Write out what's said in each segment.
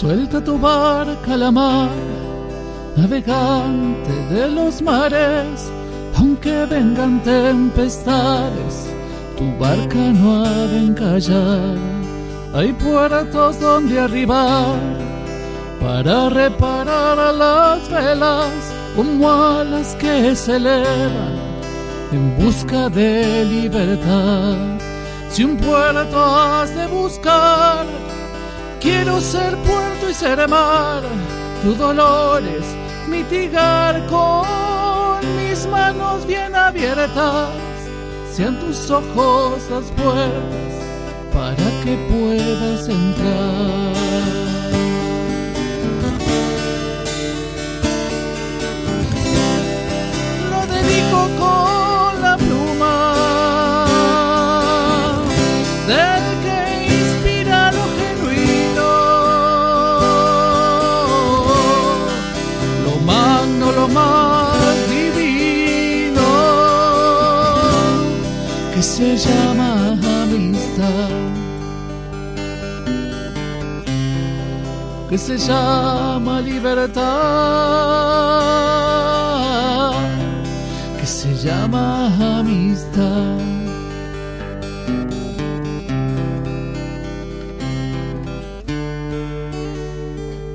Suelta tu barca a la mar, navegante de los mares, aunque vengan tempestades, tu barca no ha de encallar. Hay puertos donde arribar para reparar a las velas como alas que se elevan en busca de libertad. Si un puerto has de buscar, quiero ser puerto y ser mar. Tu dolor es mitigar con mis manos bien abiertas. Sean tus ojos las puertas para que puedas entrar. Se llama amistad. que se llama libertad, que se llama amistad.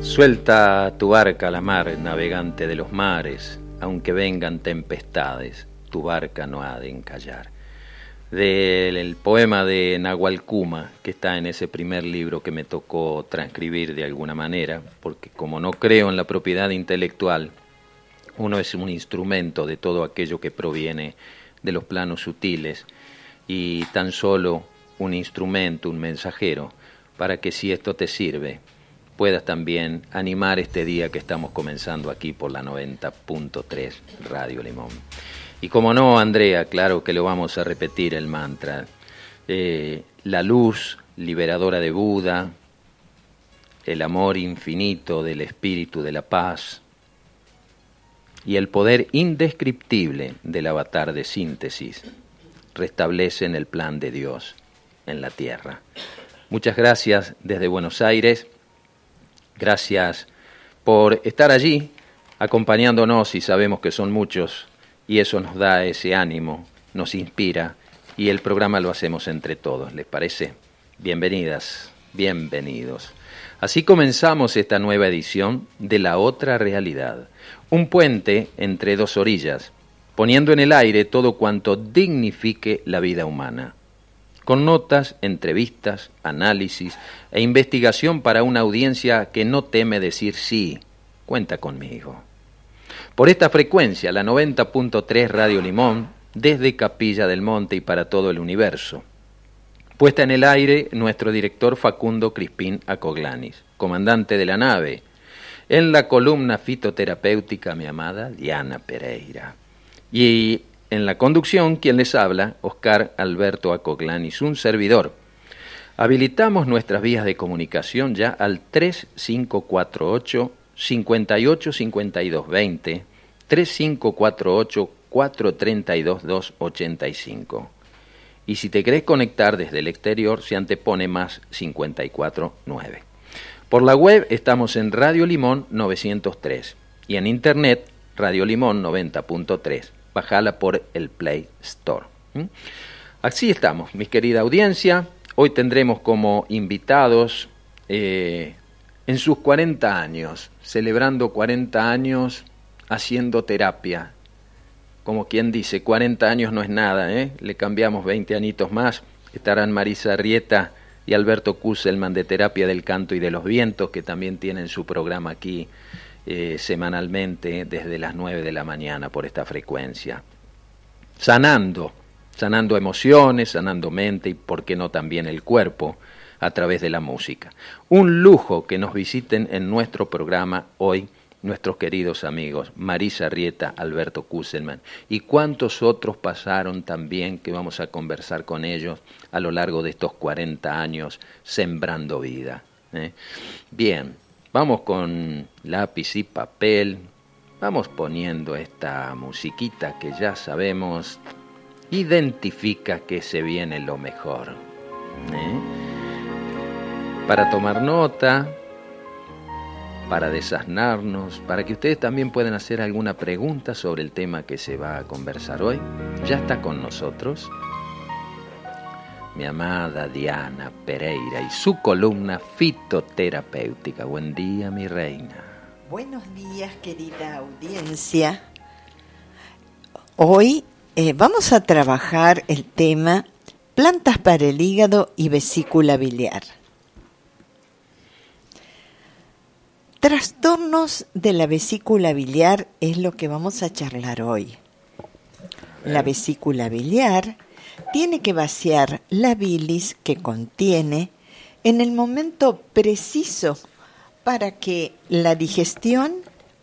Suelta tu barca a la mar, navegante de los mares, aunque vengan tempestades, tu barca no ha de encallar. Del poema de Nahualcuma, que está en ese primer libro que me tocó transcribir de alguna manera, porque como no creo en la propiedad intelectual, uno es un instrumento de todo aquello que proviene de los planos sutiles y tan solo un instrumento, un mensajero, para que si esto te sirve, puedas también animar este día que estamos comenzando aquí por la 90.3 Radio Limón. Y como no, Andrea, claro que lo vamos a repetir el mantra. Eh, la luz liberadora de Buda, el amor infinito del espíritu de la paz y el poder indescriptible del avatar de síntesis restablecen el plan de Dios en la tierra. Muchas gracias desde Buenos Aires. Gracias por estar allí acompañándonos y sabemos que son muchos y eso nos da ese ánimo, nos inspira y el programa lo hacemos entre todos, ¿les parece? Bienvenidas, bienvenidos. Así comenzamos esta nueva edición de La Otra Realidad, un puente entre dos orillas, poniendo en el aire todo cuanto dignifique la vida humana, con notas, entrevistas, análisis e investigación para una audiencia que no teme decir sí, cuenta conmigo. Por esta frecuencia, la 90.3 Radio Limón, desde Capilla del Monte y para todo el universo. Puesta en el aire nuestro director Facundo Crispín Acoglanis, comandante de la nave. En la columna fitoterapéutica mi amada Diana Pereira. Y en la conducción, quien les habla, Oscar Alberto Acoglanis, un servidor. Habilitamos nuestras vías de comunicación ya al 3548 58 52 20 3548 432 285. Y si te querés conectar desde el exterior, se antepone más 549. Por la web estamos en Radio Limón 903 y en internet Radio Limón 90.3. Bajala por el Play Store. ¿Mm? Así estamos, mi querida audiencia. Hoy tendremos como invitados eh, en sus 40 años, celebrando 40 años haciendo terapia. Como quien dice, 40 años no es nada, ¿eh? le cambiamos 20 añitos más. Estarán Marisa Rieta y Alberto Kusselman de Terapia del Canto y de los Vientos, que también tienen su programa aquí eh, semanalmente desde las 9 de la mañana por esta frecuencia. Sanando, sanando emociones, sanando mente y, por qué no, también el cuerpo a través de la música. Un lujo que nos visiten en nuestro programa hoy nuestros queridos amigos Marisa Rieta, Alberto Kusselman y cuántos otros pasaron también que vamos a conversar con ellos a lo largo de estos 40 años sembrando vida. ¿eh? Bien, vamos con lápiz y papel, vamos poniendo esta musiquita que ya sabemos identifica que se viene lo mejor. ¿eh? Para tomar nota, para desasnarnos, para que ustedes también puedan hacer alguna pregunta sobre el tema que se va a conversar hoy. Ya está con nosotros mi amada Diana Pereira y su columna fitoterapéutica. Buen día, mi reina. Buenos días, querida audiencia. Hoy eh, vamos a trabajar el tema plantas para el hígado y vesícula biliar. Trastornos de la vesícula biliar es lo que vamos a charlar hoy. La vesícula biliar tiene que vaciar la bilis que contiene en el momento preciso para que la digestión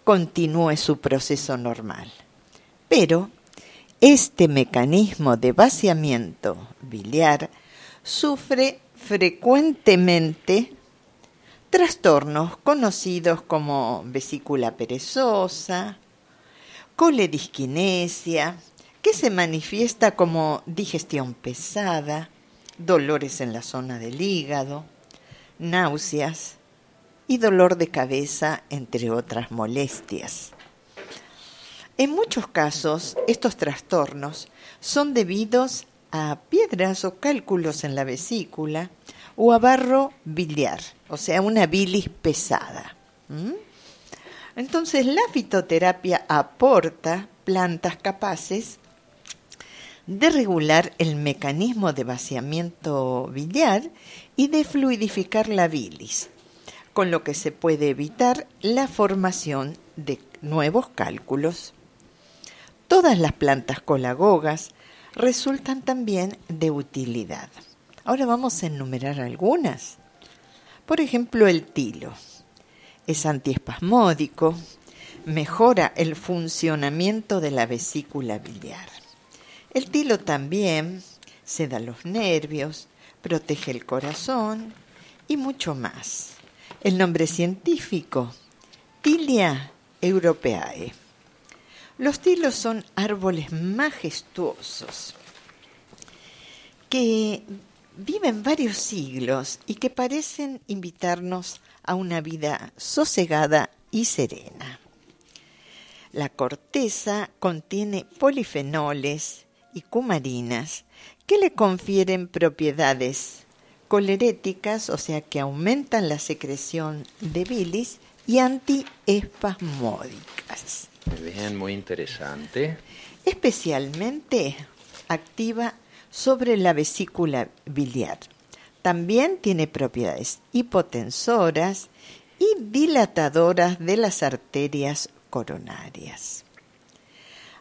continúe su proceso normal. Pero este mecanismo de vaciamiento biliar sufre frecuentemente trastornos conocidos como vesícula perezosa, coledisquinesia, que se manifiesta como digestión pesada, dolores en la zona del hígado, náuseas y dolor de cabeza, entre otras molestias. En muchos casos, estos trastornos son debidos a piedras o cálculos en la vesícula o a barro biliar, o sea, una bilis pesada. Entonces, la fitoterapia aporta plantas capaces de regular el mecanismo de vaciamiento biliar y de fluidificar la bilis, con lo que se puede evitar la formación de nuevos cálculos. Todas las plantas colagogas resultan también de utilidad. Ahora vamos a enumerar algunas. Por ejemplo, el tilo. Es antiespasmódico, mejora el funcionamiento de la vesícula biliar. El tilo también da los nervios, protege el corazón y mucho más. El nombre científico, Tilia europeae. Los tilos son árboles majestuosos que viven varios siglos y que parecen invitarnos a una vida sosegada y serena. La corteza contiene polifenoles, y cumarinas que le confieren propiedades coleréticas, o sea que aumentan la secreción de bilis y antiespasmódicas. Bien, muy interesante. Especialmente activa sobre la vesícula biliar. También tiene propiedades hipotensoras y dilatadoras de las arterias coronarias.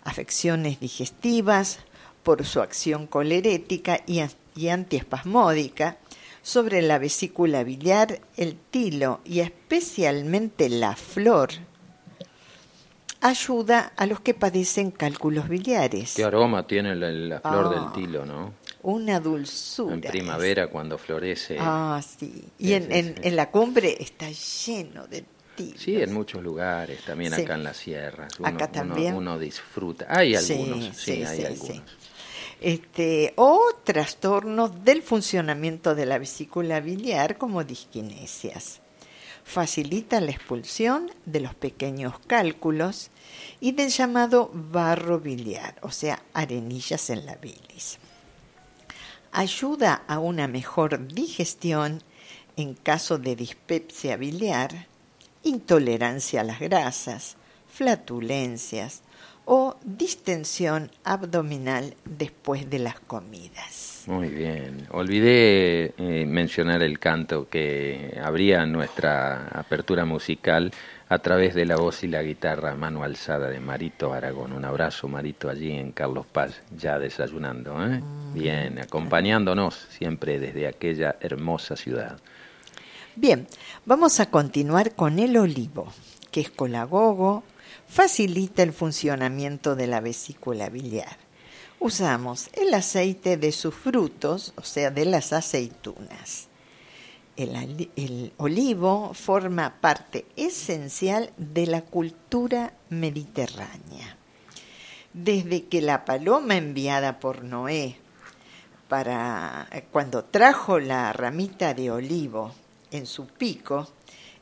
Afecciones digestivas, por su acción colerética y, antiespasmódica sobre la vesícula biliar, el tilo y especialmente la flor ayuda a los que padecen cálculos biliares. ¿Qué aroma tiene la, flor del ah, tilo, no? Una dulzura. En primavera cuando florece. Ah, sí. Y en, la cumbre está lleno de Sí, en muchos lugares, también acá en las sierras. acá también. Uno, disfruta. Hay algunos, sí, hay algunos. Este, o trastornos del funcionamiento de la vesícula biliar como disquinesias. Facilita la expulsión de los pequeños cálculos y del llamado barro biliar, o sea, arenillas en la bilis. Ayuda a una mejor digestión en caso de dispepsia biliar intolerancia a las grasas, flatulencias o distensión abdominal después de las comidas. Muy bien. Olvidé eh, mencionar el canto que abría nuestra apertura musical a través de la voz y la guitarra mano alzada de Marito Aragón. Un abrazo, Marito, allí en Carlos Paz, ya desayunando. ¿eh? Mm. Bien, acompañándonos siempre desde aquella hermosa ciudad. Bien, vamos a continuar con el olivo, que es colagogo, facilita el funcionamiento de la vesícula biliar. Usamos el aceite de sus frutos, o sea, de las aceitunas. El, olivo forma parte esencial de la cultura mediterránea. Desde que la paloma enviada por Noé para cuando trajo la ramita de olivo en su pico,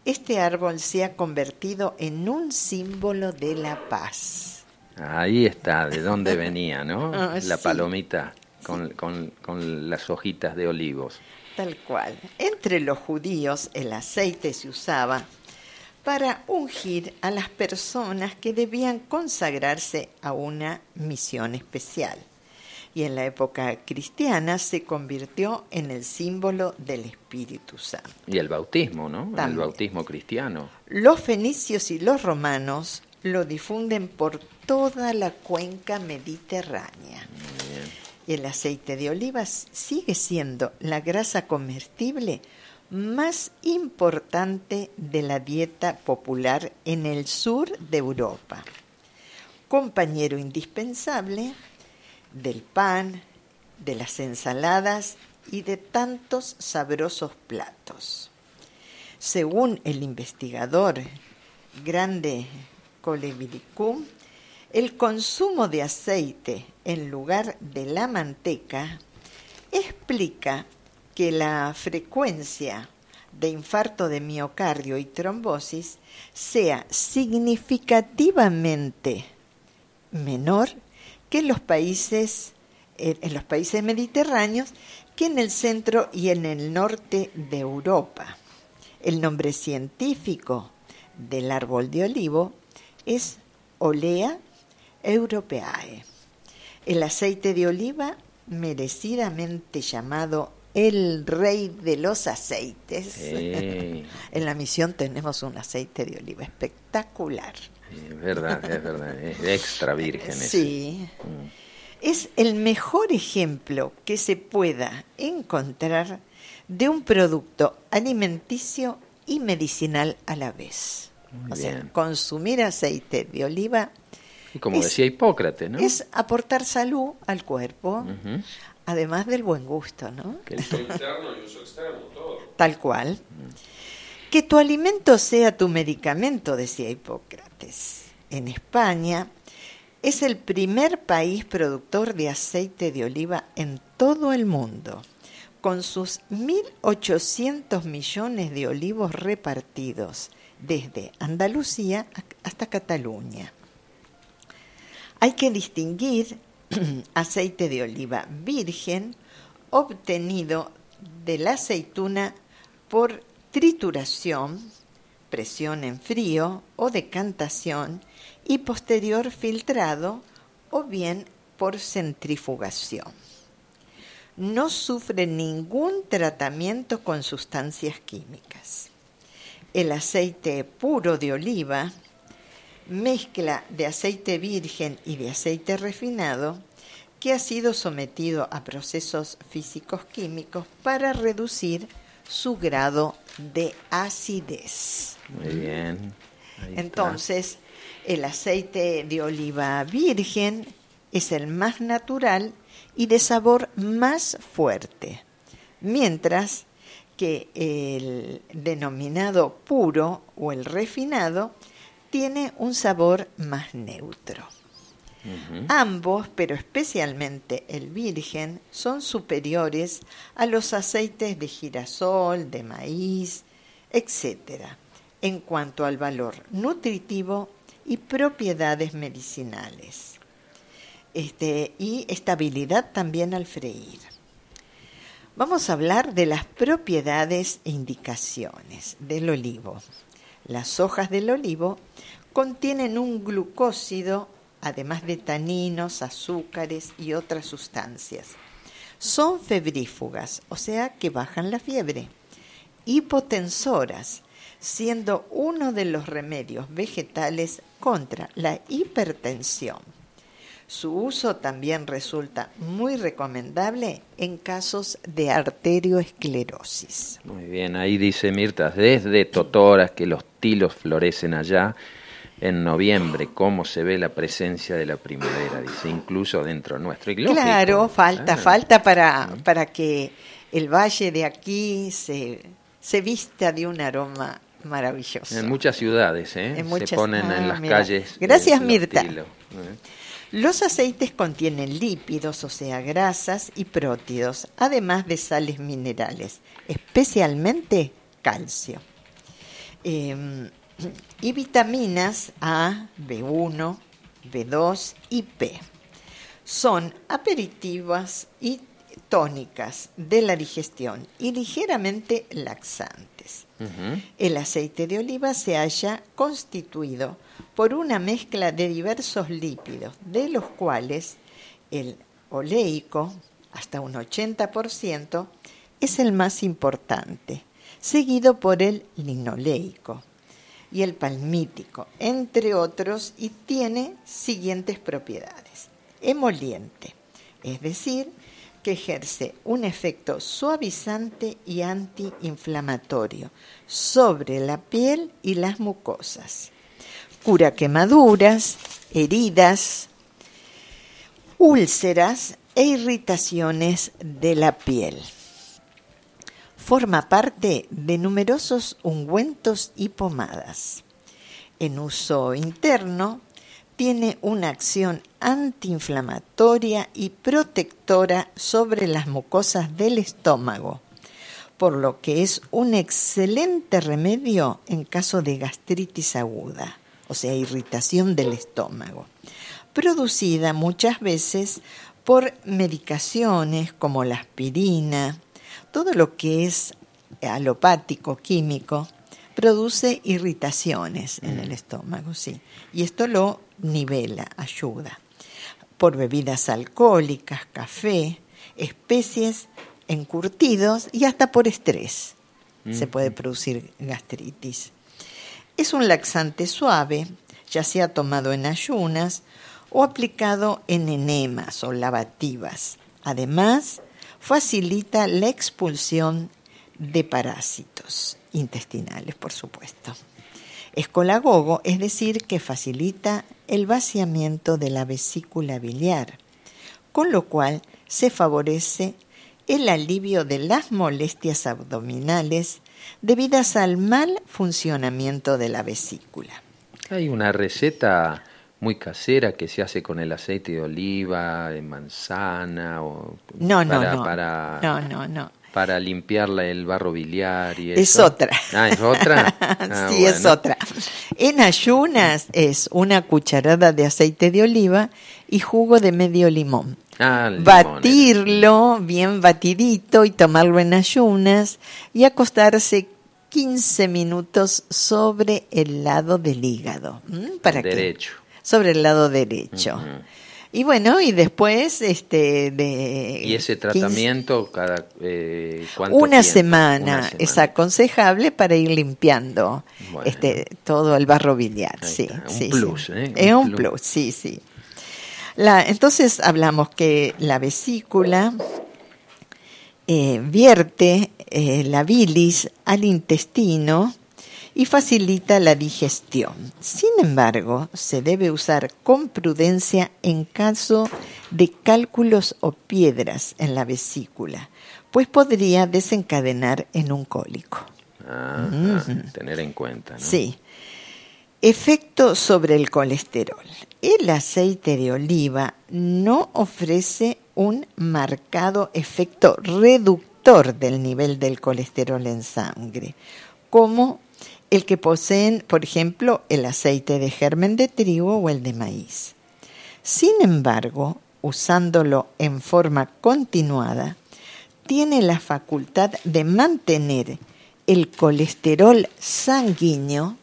este árbol se ha convertido en un símbolo de la paz. Ahí está, de dónde venía, ¿no? Ah, la sí. palomita con, con- con las hojitas de olivos. Tal cual. Entre los judíos el aceite se usaba para ungir a las personas que debían consagrarse a una misión especial. Y en la época cristiana se convirtió en el símbolo del Espíritu Santo. Y el bautismo, ¿no? El bautismo cristiano. Los fenicios y los romanos lo difunden por toda la cuenca mediterránea. Y el aceite de oliva s- sigue siendo la grasa comestible más importante de la dieta popular en el sur de Europa. Compañero indispensable del pan, de las ensaladas y de tantos sabrosos platos. Según el investigador grande Coleviricum, el consumo de aceite en lugar de la manteca explica que la frecuencia de infarto de miocardio y trombosis sea significativamente menor que en los países en los países mediterráneos que en el centro y en el norte de Europa. El nombre científico del árbol de olivo es Olea europeae. El aceite de oliva, merecidamente llamado el rey de los aceites. Sí. En la misión tenemos un aceite de oliva espectacular. Es verdad, es verdad. Es extra virgen ese. Sí. Mm. Es el mejor ejemplo que se pueda encontrar de un producto alimenticio y medicinal a la vez. Muy o sea, consumir aceite de oliva Y como Es- decía Hipócrates, ¿no? es aportar salud al cuerpo, además del buen gusto, ¿no? Que el- Uso interno y uso externo, todo. Tal cual. Que tu alimento sea tu medicamento, decía Hipócrates. En España es el primer país productor de aceite de oliva en todo el mundo, con sus 1.800 millones de olivos repartidos desde Andalucía hasta Cataluña. Hay que distinguir aceite de oliva virgen obtenido de la aceituna por trituración, presión en frío o decantación y posterior filtrado o bien por centrifugación. No sufre ningún tratamiento con sustancias químicas. El aceite puro de oliva, mezcla de aceite virgen y de aceite refinado que ha sido sometido a procesos físicos químicos para reducir su grado de acidez. Muy bien. Ahí está. Entonces, el aceite de oliva virgen es el más natural y de sabor más fuerte, mientras que el denominado puro o el refinado tiene un sabor más neutro. Ambos, pero especialmente el virgen, son superiores a los aceites de girasol, de maíz, etc., en cuanto al valor nutritivo y propiedades medicinales. Este, y estabilidad también al freír. Vamos a hablar de las propiedades e indicaciones del olivo. Las hojas del olivo contienen un glucósido, además de taninos, azúcares y otras sustancias. Son febrífugas, o sea que bajan la fiebre. Hipotensoras, siendo uno de los remedios vegetales contra la hipertensión. Su uso también resulta muy recomendable en casos de arterioesclerosis. Muy bien, ahí dice Mirta, desde Totoras que los tilos florecen allá en noviembre, cómo se ve la presencia de la primavera, dice, incluso dentro nuestro. Lógico, Claro, falta, claro. falta para, para que el valle de aquí se, se vista de un aroma maravilloso. En muchas ciudades, ¿eh? En muchas- se ponen ah, en las mira. calles. Gracias, Mirta. ¿eh? Los aceites contienen lípidos, o sea, grasas y prótidos, además de sales minerales, especialmente calcio. eh, y vitaminas A, B1, B2 y P. Son aperitivas y tónicas de la digestión y ligeramente laxantes. El aceite de oliva se halla constituido por una mezcla de diversos lípidos, de los cuales el oleico, hasta un 80%, es el más importante, seguido por el linoleico y el palmítico, entre otros, y tiene siguientes propiedades. Emoliente, es decir, que ejerce un efecto suavizante y antiinflamatorio sobre la piel y las mucosas. Cura quemaduras, heridas, úlceras e irritaciones de la piel. Forma parte de numerosos ungüentos y pomadas. En uso interno, tiene una acción antiinflamatoria y protectora sobre las mucosas del estómago, por lo que es un excelente remedio en caso de gastritis aguda, o sea, irritación del estómago, producida muchas veces por medicaciones como la aspirina, todo lo que es alopático, químico, produce irritaciones en el estómago, sí. Y esto lo nivela, ayuda. Por bebidas alcohólicas, café, especies, encurtidos y hasta por estrés se puede producir gastritis. Es un laxante suave, ya sea tomado en ayunas o aplicado en enemas o lavativas. Además, facilita la expulsión de parásitos intestinales, por supuesto. Escolagogo, es decir, que facilita el vaciamiento de la vesícula biliar, con lo cual se favorece el alivio de las molestias abdominales debidas al mal funcionamiento de la vesícula. Hay una receta muy casera que se hace con el aceite de oliva, de manzana o No, no, para, no. para, No, no, no. para limpiarla el barro biliar y Es eso. otra. Ah, es otra. Ah, sí, es otra. En ayunas es una cucharada de aceite de oliva y jugo de medio limón. Ah, Batirlo bien batidito y tomarlo en ayunas y acostarse 15 minutos sobre el lado del hígado. ¿Para qué? Sobre el lado derecho. Y bueno, y después este de ¿Y ese 15 tratamiento cada eh, cuánto una semana, Una es aconsejable para ir limpiando Bueno. este todo el barro biliar. Sí, un sí, plus, sí. ¿eh? Es Un un plus. plus, sí, sí. La, entonces hablamos que la vesícula eh, vierte eh, la bilis al intestino y facilita la digestión. Sin embargo, se debe usar con prudencia en caso de cálculos o piedras en la vesícula, pues podría desencadenar en un cólico. Ah, tener en cuenta, ¿no? Sí. Efecto sobre el colesterol. El aceite de oliva no ofrece un marcado efecto reductor del nivel del colesterol en sangre, como el que poseen, por ejemplo, el aceite de germen de trigo o el de maíz. Sin embargo, usándolo en forma continuada, tiene la facultad de mantener el colesterol sanguíneo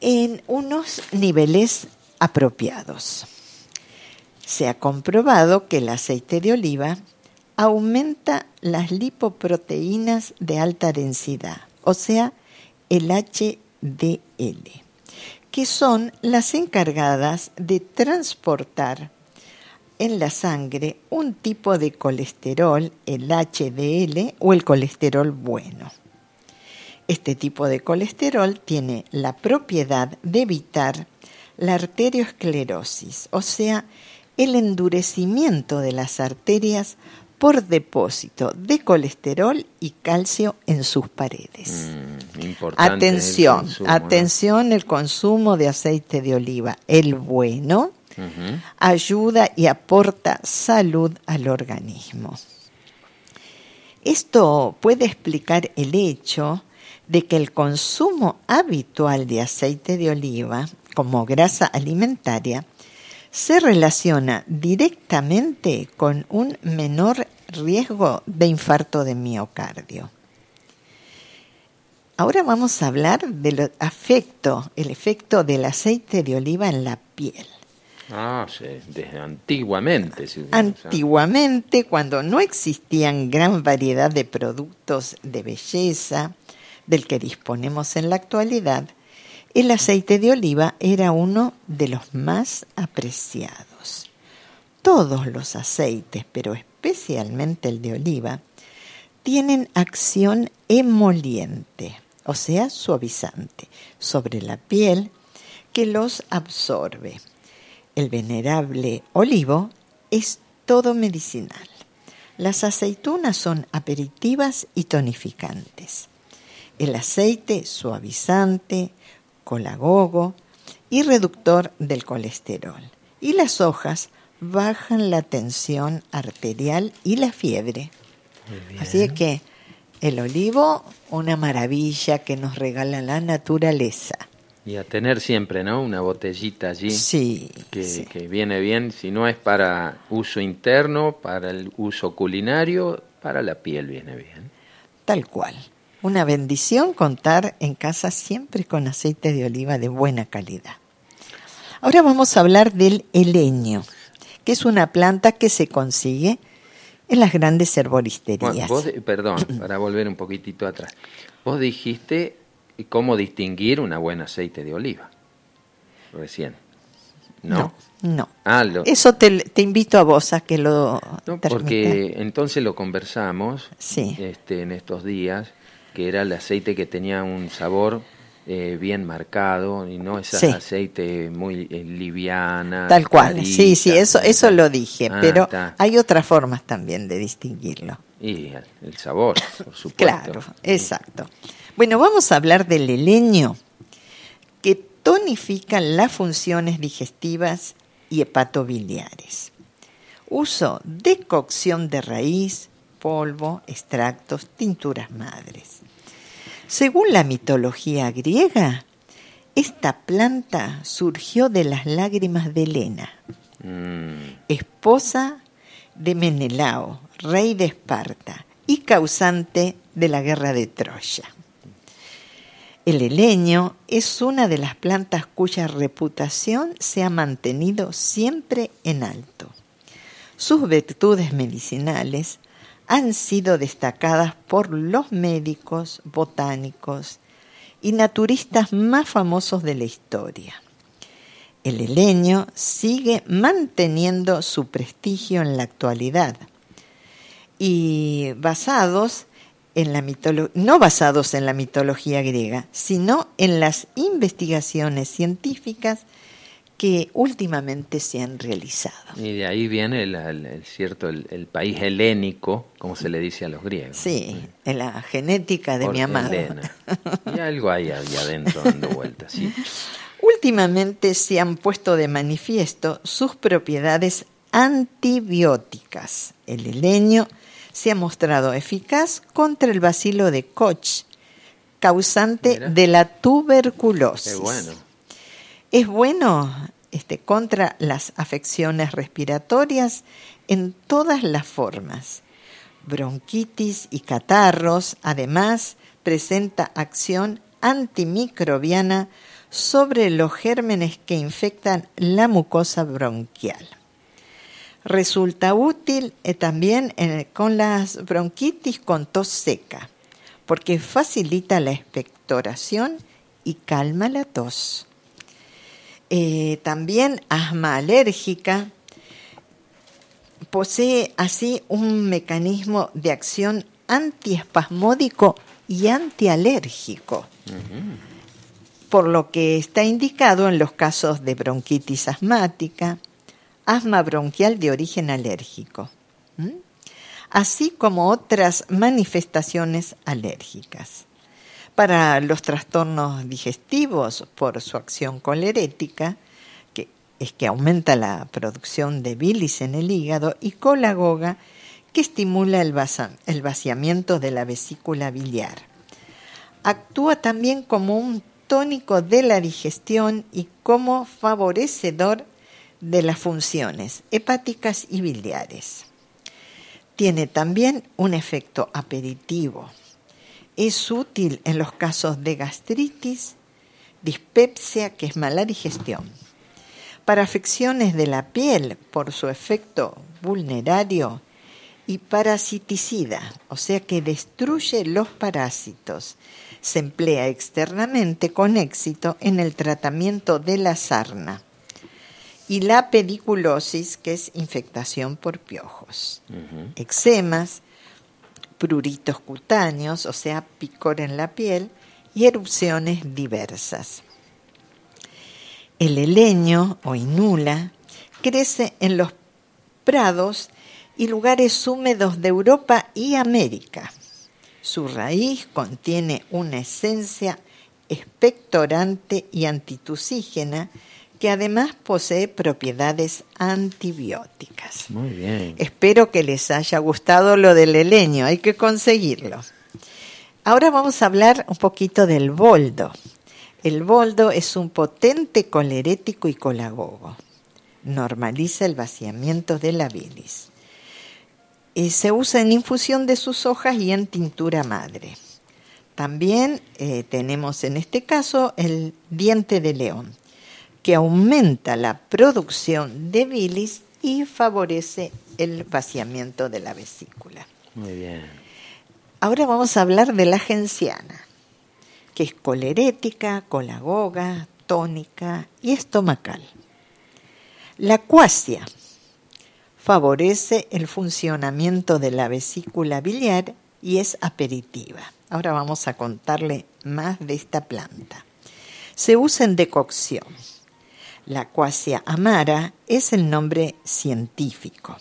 en unos niveles apropiados. Se ha comprobado que el aceite de oliva aumenta las lipoproteínas de alta densidad, o sea, el HDL, que son las encargadas de transportar en la sangre un tipo de colesterol, el HDL o el colesterol bueno. Este tipo de colesterol tiene la propiedad de evitar la arteriosclerosis, o sea, el endurecimiento de las arterias por depósito de colesterol y calcio en sus paredes. Mm, importante el atención, consumo, ¿no? atención el consumo de aceite de oliva, el bueno, ayuda y aporta salud al organismo. Esto puede explicar el hecho de que el consumo habitual de aceite de oliva como grasa alimentaria se relaciona directamente con un menor riesgo de infarto de miocardio. Ahora vamos a hablar del efecto, el efecto del aceite de oliva en la piel. Ah, sí, desde antiguamente. Antiguamente, cuando no existían gran variedad de productos de belleza del que disponemos en la actualidad, el aceite de oliva era uno de los más apreciados. Todos los aceites, pero especialmente el de oliva, tienen acción emoliente, o sea, suavizante, sobre la piel que los absorbe. El venerable olivo es todo medicinal. Las aceitunas son aperitivas y tonificantes. El aceite suavizante, colagogo y reductor del colesterol. Y las hojas bajan la tensión arterial y la fiebre. Así que el olivo, una maravilla que nos regala la naturaleza. Y a tener siempre, ¿no? Una botellita allí. Sí que, que viene bien, si no es para uso interno, para el uso culinario, para la piel viene bien. Tal cual. Una bendición contar en casa siempre con aceite de oliva de buena calidad. Ahora vamos a hablar del heleño, que es una planta que se consigue en las grandes herboristerías. Vos, perdón, para volver un poquitito atrás. Vos dijiste cómo distinguir una buena aceite de oliva. Recién. ¿No? No. Ah, Eso te, te, invito a vos a que lo... No, porque entonces lo conversamos este, en estos días, que era el aceite que tenía un sabor eh, bien marcado y no ese aceite muy eh, liviana. Tal cual, sí, sí, eso, eso lo dije, ah, pero hay otras formas también de distinguirlo. Y el sabor, por supuesto. Claro, exacto. Bueno, vamos a hablar del leño, que tonifica las funciones digestivas y hepatobiliares. Uso de cocción de raíz, polvo, extractos, tinturas madres. Según la mitología griega, esta planta surgió de las lágrimas de Helena, mm. esposa de Menelao, rey de Esparta y causante de la guerra de Troya. El heleño es una de las plantas cuya reputación se ha mantenido siempre en alto. Sus virtudes medicinales han sido destacadas por los médicos, botánicos y naturistas más famosos de la historia. El heleño sigue manteniendo su prestigio en la actualidad y basados en la no basados en la mitología griega, sino en las investigaciones científicas que últimamente se han realizado. Y de ahí viene el, cierto el, país helénico, como se le dice a los griegos. Sí, en la genética de mi amado. Y algo hay ahí adentro dando vueltas, sí. Últimamente se han puesto de manifiesto sus propiedades antibióticas. El heleño se ha mostrado eficaz contra el bacilo de Koch, causante de la tuberculosis. Qué bueno es bueno este, contra las afecciones respiratorias en todas las formas. Bronquitis y catarros, además, presenta acción antimicrobiana sobre los gérmenes que infectan la mucosa bronquial. Resulta útil eh, también con las bronquitis con tos seca, porque facilita la expectoración y calma la tos. Eh, también asma alérgica, posee así un mecanismo de acción antiespasmódico y antialérgico, por lo que está indicado en los casos de bronquitis asmática, asma bronquial de origen alérgico, así como otras manifestaciones alérgicas para los trastornos digestivos por su acción colerética, que es que aumenta la producción de bilis en el hígado, y colagoga, que estimula el, vaciamiento de la vesícula biliar. Actúa también como un tónico de la digestión y como favorecedor de las funciones hepáticas y biliares. Tiene también un efecto aperitivo. Es útil en los casos de gastritis, dispepsia, que es mala digestión. Para afecciones de la piel, por su efecto vulnerario, y parasiticida, o sea que destruye los parásitos. Se emplea externamente con éxito en el tratamiento de la sarna y la pediculosis, que es infectación por piojos, eczemas, pruritos cutáneos, o sea, picor en la piel, y erupciones diversas. El heleño o inula crece en los prados y lugares húmedos de Europa y América. Su raíz contiene una esencia expectorante y antitusígena que además posee propiedades antibióticas. Muy bien. Espero que les haya gustado lo del heleño, hay que conseguirlo. Ahora vamos a hablar un poquito del boldo. El boldo es un potente colerético y colagogo. Normaliza el vaciamiento de la bilis se usa en infusión de sus hojas y en tintura madre. También eh, tenemos en este caso el diente de león, que aumenta la producción de bilis y favorece el vaciamiento de la vesícula. Muy bien. Ahora vamos a hablar de la genciana, que es colerética, colagoga, tónica y estomacal. La cuasia favorece el funcionamiento de la vesícula biliar y es aperitiva. Ahora vamos a contarle más de esta planta. Se usa en decocción. La cuasia amara es el nombre científico.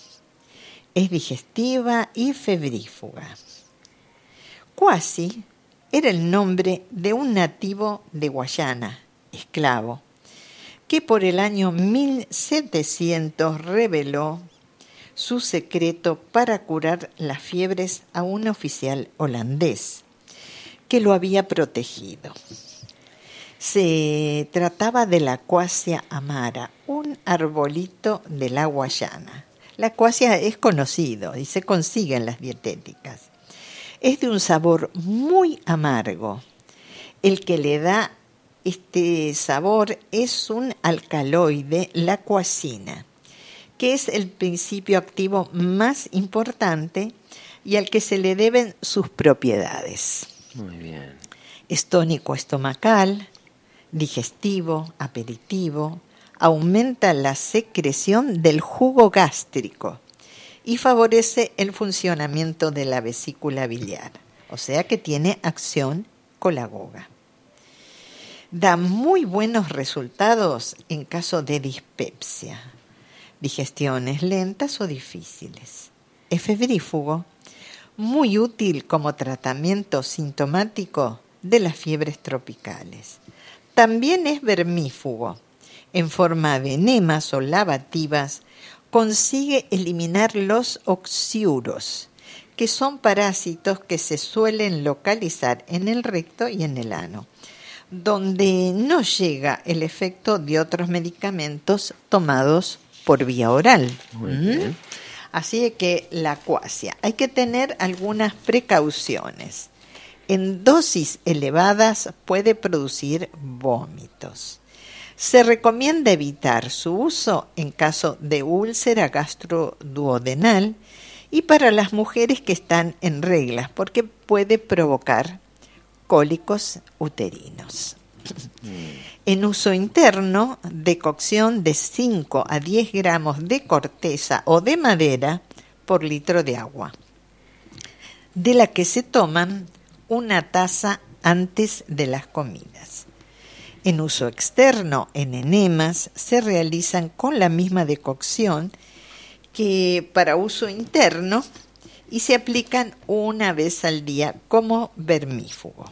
Es digestiva y febrífuga. Cuasi era el nombre de un nativo de Guayana, esclavo, que por el año 1700 reveló su secreto para curar las fiebres a un oficial holandés que lo había protegido. Se trataba de la cuasia amara, un arbolito de la Guayana. La cuasia es conocido y se consigue en las dietéticas. Es de un sabor muy amargo. El que le da este sabor es un alcaloide, la cuasina que es el principio activo más importante y al que se le deben sus propiedades. Muy bien. Es tónico estomacal, digestivo, aperitivo, aumenta la secreción del jugo gástrico y favorece el funcionamiento de la vesícula biliar, o sea que tiene acción colagoga. Da muy buenos resultados en caso de dispepsia digestiones lentas o difíciles. Es febrífugo, muy útil como tratamiento sintomático de las fiebres tropicales. También es vermífugo. En forma de enemas o lavativas, consigue eliminar los oxiuros, que son parásitos que se suelen localizar en el recto y en el ano, donde no llega el efecto de otros medicamentos tomados por vía oral. ¿Mm? Así que la cuasia. Hay que tener algunas precauciones. En dosis elevadas puede producir vómitos. Se recomienda evitar su uso en caso de úlcera gastroduodenal y para las mujeres que están en reglas porque puede provocar cólicos uterinos. En uso interno, decocción de 5 a 10 gramos de corteza o de madera por litro de agua, de la que se toman una taza antes de las comidas. En uso externo, en enemas, se realizan con la misma decocción que para uso interno y se aplican una vez al día como vermífugo.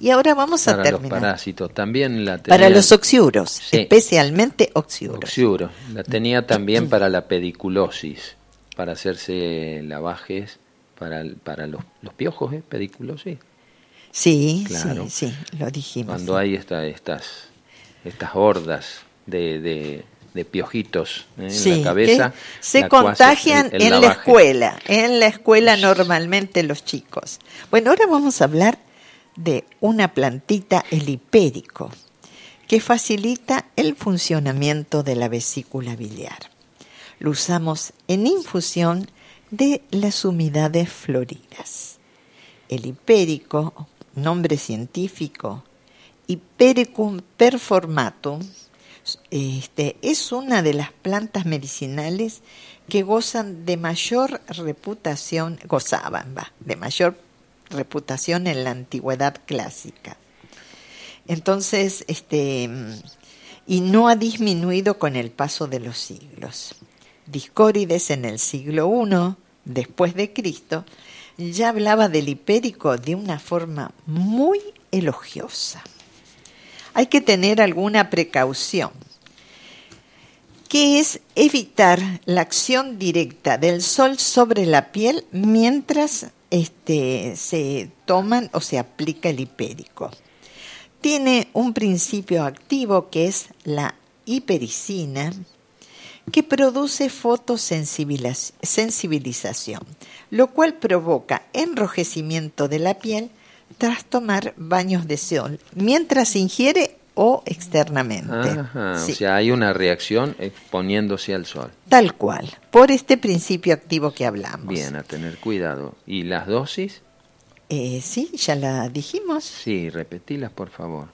Y ahora vamos a terminar. Para los parásitos, también la tenía... Para los oxiuros, especialmente oxiuros. Oxiuros. La tenía también para la pediculosis, para hacerse lavajes para, para los, los piojos, ¿eh? Pediculosis. Sí, Claro. sí, sí, lo dijimos. Cuando hay esta, estas, estas hordas de, de, de piojitos ¿eh? en la cabeza. se la contagian el- el en la escuela, en la escuela normalmente los chicos. Bueno, ahora vamos a hablar de una plantita, el hipérico, que facilita el funcionamiento de la vesícula biliar. Lo usamos en infusión de las humedades floridas. El hipérico, nombre científico, Hipericum performatum, este, es una de las plantas medicinales que gozan de mayor reputación, gozaban, va, de mayor reputación en la antigüedad clásica. Entonces, este, y no ha disminuido con el paso de los siglos. Discórides en el siglo I después de Cristo ya hablaba del hipérico de una forma muy elogiosa. Hay que tener alguna precaución, que es evitar la acción directa del sol sobre la piel mientras este, se toman o se aplica el hipérico. Tiene un principio activo que es la hipericina, que produce fotosensibilización, lo cual provoca enrojecimiento de la piel tras tomar baños de sol, mientras ingiere o externamente. Ajá, Sí, O sea, hay una reacción exponiéndose al sol. tal cual, por este principio activo que hablamos. Bien, a tener cuidado. ¿Y las dosis? Eh, sí, ya la dijimos. Sí, repetilas, por favor.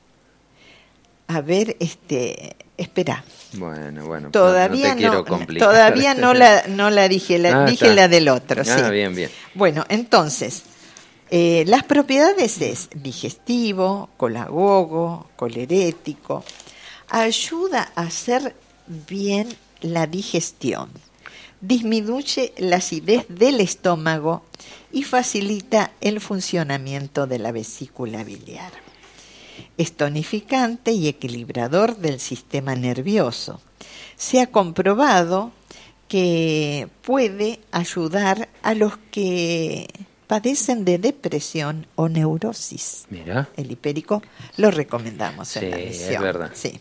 A ver, este, espera. Bueno, bueno. Todavía no, te quiero complicar. todavía no la, no la dije, la, Ah, dije está. la del otro. sí. Ah, bien, bien. Bueno, entonces, eh, las propiedades es digestivo, colagogo, colerético, ayuda a hacer bien la digestión, disminuye la acidez del estómago y facilita el funcionamiento de la vesícula biliar. Es tonificante y equilibrador del sistema nervioso. Se ha comprobado que puede ayudar a los que padecen de depresión o neurosis. Mira. El hipérico lo recomendamos en Sí, la es verdad. Sí.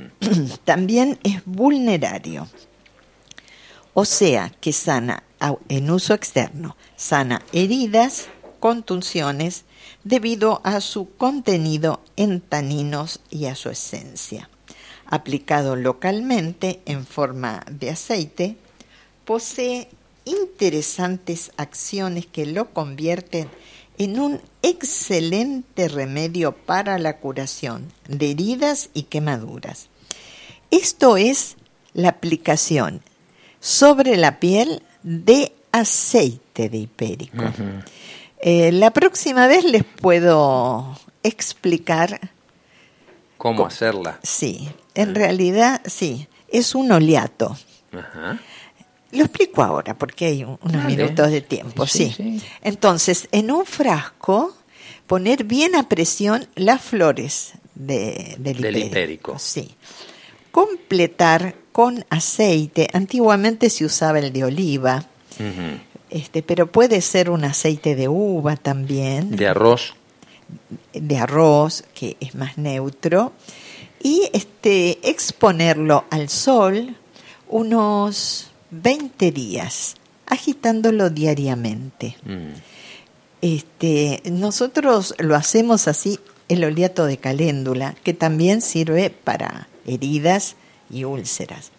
También es vulnerario. O sea, que sana en uso externo, sana heridas, contusiones, debido a su contenido en taninos y a su esencia. Aplicado localmente en forma de aceite, posee interesantes acciones que lo convierten en un excelente remedio para la curación de heridas y quemaduras. Esto es la aplicación sobre la piel de aceite de hipérico. Eh, la próxima vez les puedo explicar, ¿Cómo hacerla? sí, en realidad sí, es un oleato. Ajá. Lo explico ahora porque hay un- unos Dale. minutos de tiempo, Sí, sí. sí. Entonces, en un frasco, poner bien a presión las flores de- del, Del hipérico. hipérico. Sí. Completar con aceite. Antiguamente se usaba el de oliva. Este, pero puede ser un aceite de uva también De arroz. de arroz, que es más neutro, y este, exponerlo al sol unos 20 días, agitándolo diariamente. Mm. Este, nosotros lo hacemos así, el oleato de caléndula, que también sirve para heridas y úlceras.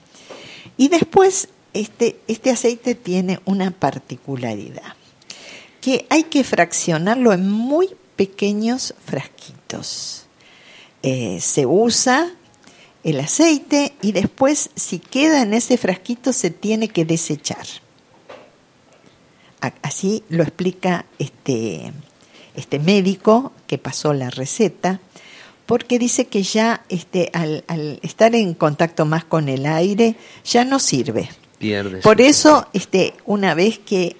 Y después, este, este aceite tiene una particularidad, que hay que fraccionarlo en muy pequeños frasquitos. Eh, se usa el aceite y después, si queda en ese frasquito, se tiene que desechar. Así lo explica este, este médico que pasó la receta, porque dice que ya este, al estar en contacto más con el aire, ya no sirve. Pierde Por eso, este, una vez que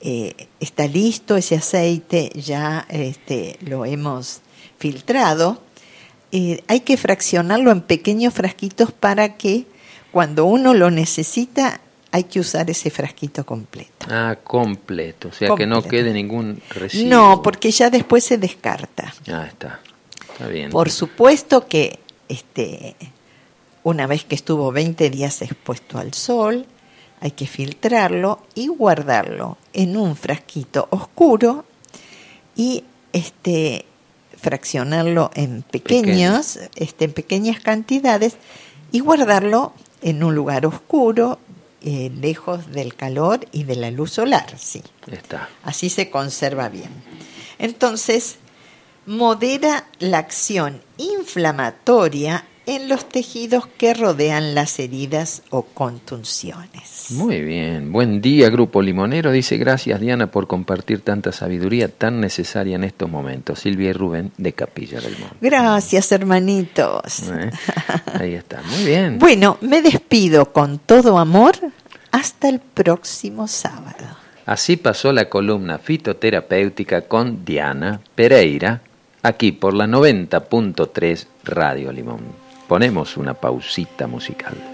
eh, está listo ese aceite, ya este, lo hemos filtrado, eh, hay que fraccionarlo en pequeños frasquitos para que cuando uno lo necesita hay que usar ese frasquito completo. Ah, completo, o sea que no quede ningún residuo. No, porque ya después se descarta. Ah, está. Está bien. Por supuesto que este, una vez que estuvo 20 días expuesto al sol, hay que filtrarlo y guardarlo en un frasquito oscuro y este, fraccionarlo en pequeños, este, en pequeñas cantidades y guardarlo en un lugar oscuro, eh, lejos del calor y de la luz solar, sí. Está. Así se conserva bien. Entonces, modera la acción inflamatoria en los tejidos que rodean las heridas o contunciones. Muy bien. Buen día, Grupo Limonero. Dice gracias, Diana, por compartir tanta sabiduría tan necesaria en estos momentos. Silvia y Rubén de Capilla del Monte. Gracias, hermanitos. ¿Eh? Ahí está. Muy bien. Bueno, me despido con todo amor hasta el próximo sábado. Así pasó la columna fitoterapéutica con Diana Pereira, aquí por la 90.3 Radio Limón. Ponemos una pausita musical.